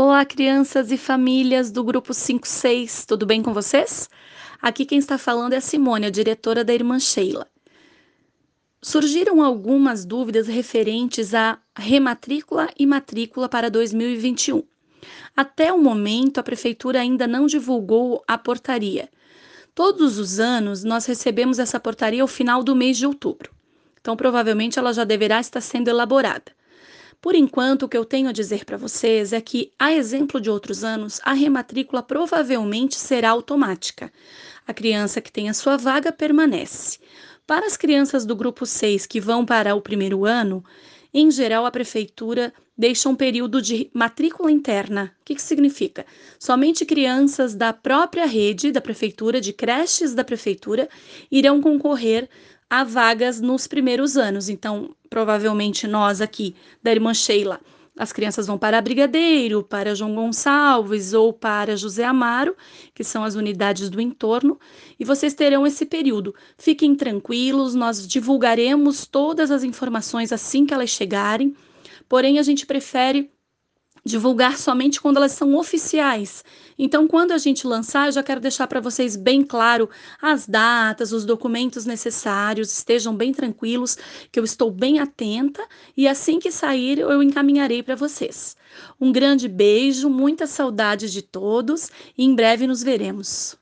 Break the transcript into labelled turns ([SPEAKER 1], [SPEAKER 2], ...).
[SPEAKER 1] Olá, crianças e famílias do grupo 56, tudo bem com vocês? Aqui quem está falando é a Simone, a diretora da Irmã Sheila. Surgiram algumas dúvidas referentes à rematrícula e matrícula para 2021. Até o momento, a prefeitura ainda não divulgou a portaria. Todos os anos, nós recebemos essa portaria ao final do mês de outubro. Então, provavelmente, ela já deverá estar sendo elaborada. Por enquanto, o que eu tenho a dizer para vocês é que, a exemplo de outros anos, a rematrícula provavelmente será automática. A criança que tem a sua vaga permanece. Para as crianças do grupo 6 que vão para o primeiro ano, em geral, a prefeitura deixa um período de matrícula interna. O que, que significa? Somente crianças da própria rede da prefeitura, de creches da prefeitura, irão concorrer a vagas nos primeiros anos. Então, provavelmente nós aqui da irmã Sheila, as crianças vão para Brigadeiro, para João Gonçalves ou para José Amaro, que são as unidades do entorno, e vocês terão esse período. Fiquem tranquilos, nós divulgaremos todas as informações assim que elas chegarem, porém a gente prefere divulgar somente quando elas são oficiais. Então, quando a gente lançar, eu já quero deixar para vocês bem claro as datas, os documentos necessários, estejam bem tranquilos, que eu estou bem atenta e assim que sair eu encaminharei para vocês. Um grande beijo, muita saudade de todos e em breve nos veremos.